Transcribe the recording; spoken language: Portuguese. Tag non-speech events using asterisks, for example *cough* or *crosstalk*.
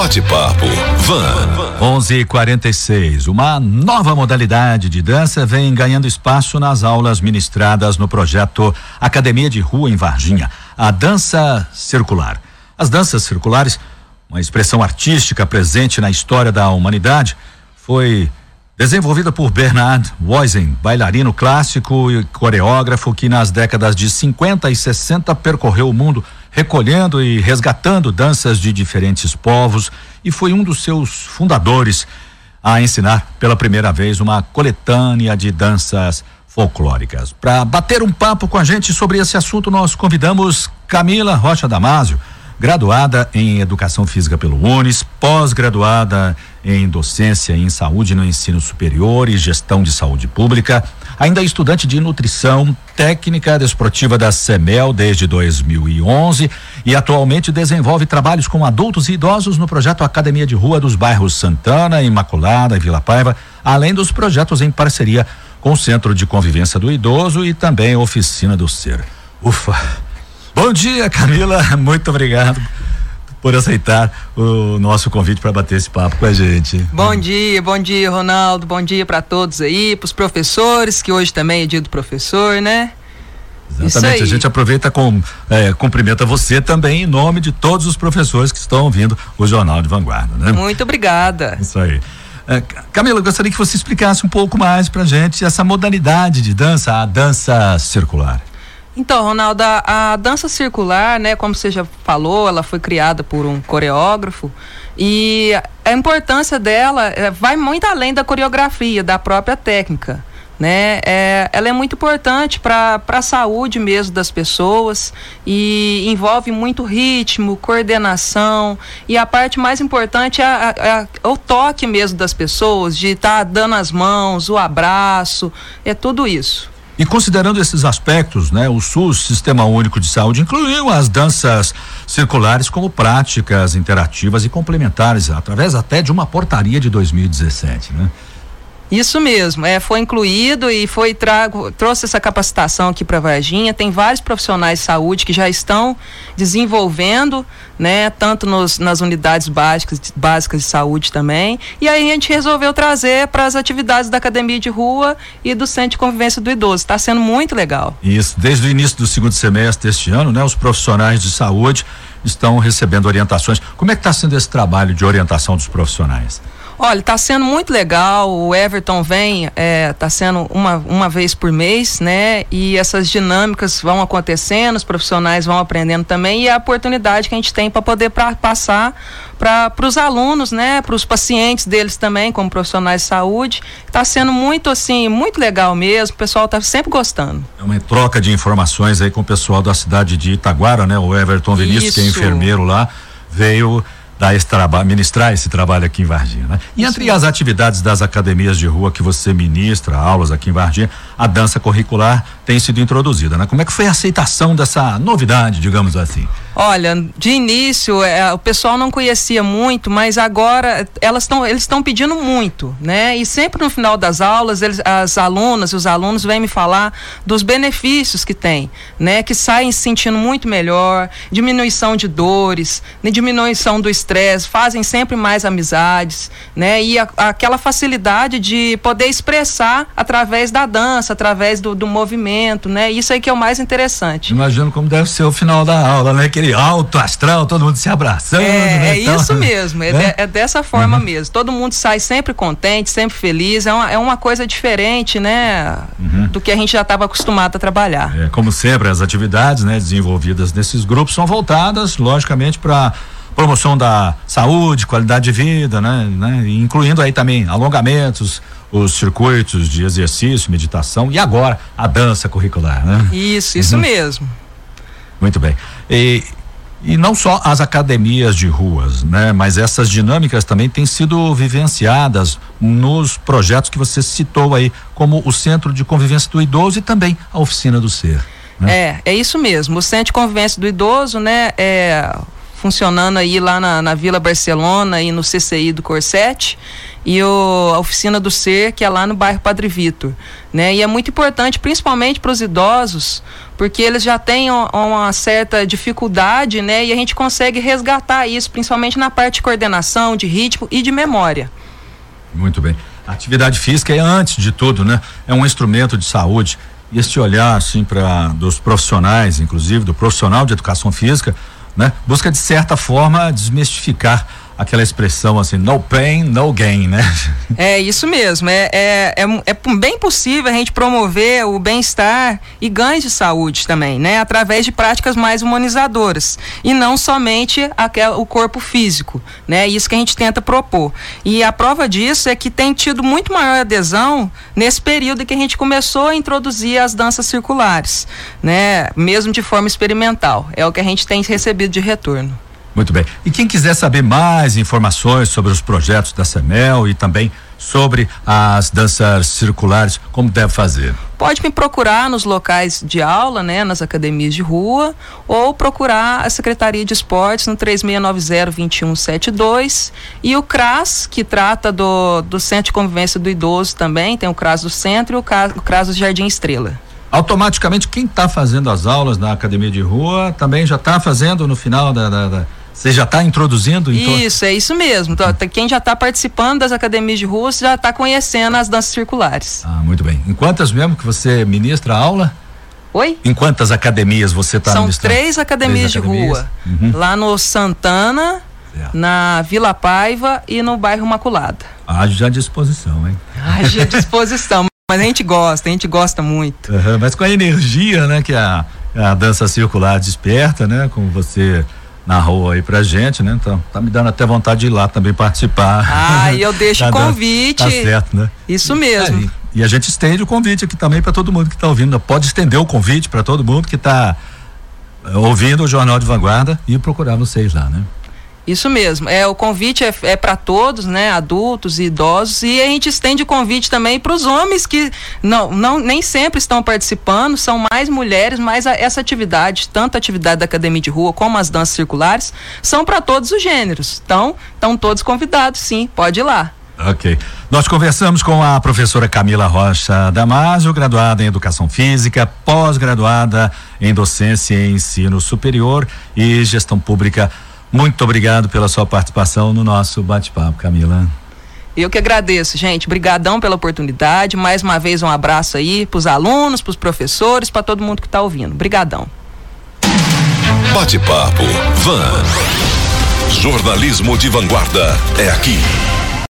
Bate-papo Van. 11:46. Uma nova modalidade de dança vem ganhando espaço nas aulas ministradas no projeto Academia de Rua em Varginha, a dança circular. As danças circulares, uma expressão artística presente na história da humanidade, foi Desenvolvida por Bernard Woisen, bailarino clássico e coreógrafo que nas décadas de 50 e 60 percorreu o mundo recolhendo e resgatando danças de diferentes povos e foi um dos seus fundadores a ensinar pela primeira vez uma coletânea de danças folclóricas. Para bater um papo com a gente sobre esse assunto, nós convidamos Camila Rocha Damásio graduada em Educação Física pelo UNES, pós-graduada em Docência em Saúde no Ensino Superior e Gestão de Saúde Pública, ainda estudante de Nutrição Técnica Desportiva da CEMEL desde 2011 e atualmente desenvolve trabalhos com adultos e idosos no projeto Academia de Rua dos bairros Santana, Imaculada e Vila Paiva, além dos projetos em parceria com o Centro de Convivência do Idoso e também Oficina do Ser. Ufa! Bom dia, Camila. *laughs* Muito obrigado por aceitar o nosso convite para bater esse papo com a gente. Bom dia, bom dia, Ronaldo. Bom dia para todos aí, para os professores, que hoje também é dia do professor, né? Exatamente. A gente aproveita com é, cumprimenta você também em nome de todos os professores que estão ouvindo o Jornal de Vanguarda, né? Muito obrigada. Isso aí. É, Camila, eu gostaria que você explicasse um pouco mais pra gente essa modalidade de dança, a dança circular. Então, Ronaldo, a, a, dança circular, né, como você já falou, ela foi criada por um coreógrafo e a importância dela é, vai muito além da coreografia, da própria técnica. Né? É, ela é muito importante para a saúde mesmo das pessoas e envolve muito ritmo, coordenação e a parte mais importante é, a, é o toque mesmo das pessoas, de estar tá dando as mãos, o abraço, é tudo isso. E considerando esses aspectos, né, o SUS, Sistema Único de Saúde, incluiu as danças circulares como práticas interativas e complementares, através até de uma portaria de 2017, né? Isso mesmo, é, foi incluído e foi trago, trouxe essa capacitação aqui para Varginha. Tem vários profissionais de saúde que já estão desenvolvendo, né, tanto nos, nas unidades básicas, básicas de saúde também. E aí a gente resolveu trazer para as atividades da academia de rua e do centro de convivência do idoso. Está sendo muito legal. Isso, desde o início do segundo semestre deste ano, né, os profissionais de saúde estão recebendo orientações. Como é que está sendo esse trabalho de orientação dos profissionais? Olha, está sendo muito legal. O Everton vem, está é, tá sendo uma, uma vez por mês, né? E essas dinâmicas vão acontecendo, os profissionais vão aprendendo também e é a oportunidade que a gente tem para poder pra, passar para os alunos, né? Para os pacientes deles também, como profissionais de saúde. Está sendo muito assim, muito legal mesmo. O pessoal está sempre gostando. É uma troca de informações aí com o pessoal da cidade de Itaguara, né? O Everton Vinícius, que é enfermeiro lá, veio dar esse trabalho, ministrar esse trabalho aqui em Varginha, né? E entre as atividades das academias de rua que você ministra, aulas aqui em Varginha, a dança curricular tem sido introduzida, né? Como é que foi a aceitação dessa novidade, digamos assim? Olha, de início é, o pessoal não conhecia muito, mas agora elas estão eles estão pedindo muito, né? E sempre no final das aulas eles, as alunas os alunos vêm me falar dos benefícios que tem, né? Que saem se sentindo muito melhor, diminuição de dores, né? diminuição do estresse, fazem sempre mais amizades, né? E a, aquela facilidade de poder expressar através da dança, através do, do movimento, né? Isso aí que é o mais interessante. Imagino como deve ser o final da aula, né? Que aquele alto astral, todo mundo se abraçando. É, né, é isso *laughs* mesmo, é, né? é, dessa forma uhum. mesmo. Todo mundo sai sempre contente, sempre feliz. É uma, é uma coisa diferente, né? Uhum. Do que a gente já estava acostumado a trabalhar. É, como sempre, as atividades né, desenvolvidas nesses grupos são voltadas, logicamente, para promoção da saúde, qualidade de vida, né, né? Incluindo aí também alongamentos, os circuitos de exercício, meditação e agora a dança curricular, né? Isso, isso uhum. mesmo. Muito bem. E, e não só as academias de ruas, né? Mas essas dinâmicas também têm sido vivenciadas nos projetos que você citou aí, como o Centro de Convivência do Idoso e também a Oficina do Ser. Né? É, é isso mesmo. O Centro de Convivência do Idoso, né? É, funcionando aí lá na, na Vila Barcelona e no CCI do Corsete e o, a oficina do Ser, que é lá no bairro Padre Vitor. Né? E é muito importante, principalmente para os idosos, porque eles já têm uma certa dificuldade né? e a gente consegue resgatar isso, principalmente na parte de coordenação, de ritmo e de memória. Muito bem. A atividade física é antes de tudo, né? É um instrumento de saúde. E este olhar, assim, para dos profissionais, inclusive do profissional de educação física, né? Busca de certa forma desmistificar aquela expressão assim, no pain, no gain, né? É isso mesmo. É, é, é, é bem possível a gente promover o bem-estar e ganhos de saúde também, né? Através de práticas mais humanizadoras. E não somente aquel, o corpo físico, né? Isso que a gente tenta propor. E a prova disso é que tem tido muito maior adesão nesse período que a gente começou a introduzir as danças circulares, né? Mesmo de forma experimental. É o que a gente tem recebido de retorno. Muito bem. E quem quiser saber mais informações sobre os projetos da CEMEL e também sobre as danças circulares, como deve fazer? Pode me procurar nos locais de aula, né, nas academias de rua, ou procurar a Secretaria de Esportes no 3690-2172 e o CRAS, que trata do, do Centro de Convivência do Idoso também, tem o CRAS do Centro e o CRAS, o CRAS do Jardim Estrela automaticamente quem está fazendo as aulas na academia de rua também já está fazendo no final da, da, da, você já está introduzindo? Isso, é isso mesmo. Então, quem já está participando das academias de rua já está conhecendo as danças circulares. Ah, muito bem. Em quantas mesmo que você ministra a aula? Oi? Em quantas academias você está São três academias, três academias de rua. Uhum. Lá no Santana, na Vila Paiva e no bairro Maculada. Haja disposição, hein? Haja *laughs* disposição. mas a gente gosta, a gente gosta muito. Uhum, mas com a energia, né, que a, a dança circular desperta, né, como você narrou aí pra gente, né? Então, tá me dando até vontade de ir lá também participar. Ah, e *laughs* eu deixo o convite. Tá certo, né? Isso mesmo. É, e, a gente estende o convite aqui também para todo mundo que está ouvindo. Pode estender o convite para todo mundo que está eh, ouvindo o Jornal de Vanguarda e procurar vocês lá, né? Isso mesmo. É, o convite é, é para todos, né? Adultos e idosos. E a gente estende o convite também para os homens que não, não, nem sempre estão participando, são mais mulheres, mas a, essa atividade, tanto a atividade da academia de rua como as danças circulares, são para todos os gêneros. Então, estão todos convidados, sim, pode ir lá. Ok. Nós conversamos com a professora Camila Rocha Damasio, graduada em Educação Física, pós-graduada em Docência e Ensino Superior e Gestão Pública muito obrigado pela sua participação no nosso bate-papo, Camila. Eu que agradeço, gente. Obrigadão pela oportunidade. Mais uma vez um abraço aí para os alunos, para os professores, para todo mundo que está ouvindo. Obrigadão. Bate-papo Van. Jornalismo de vanguarda é aqui.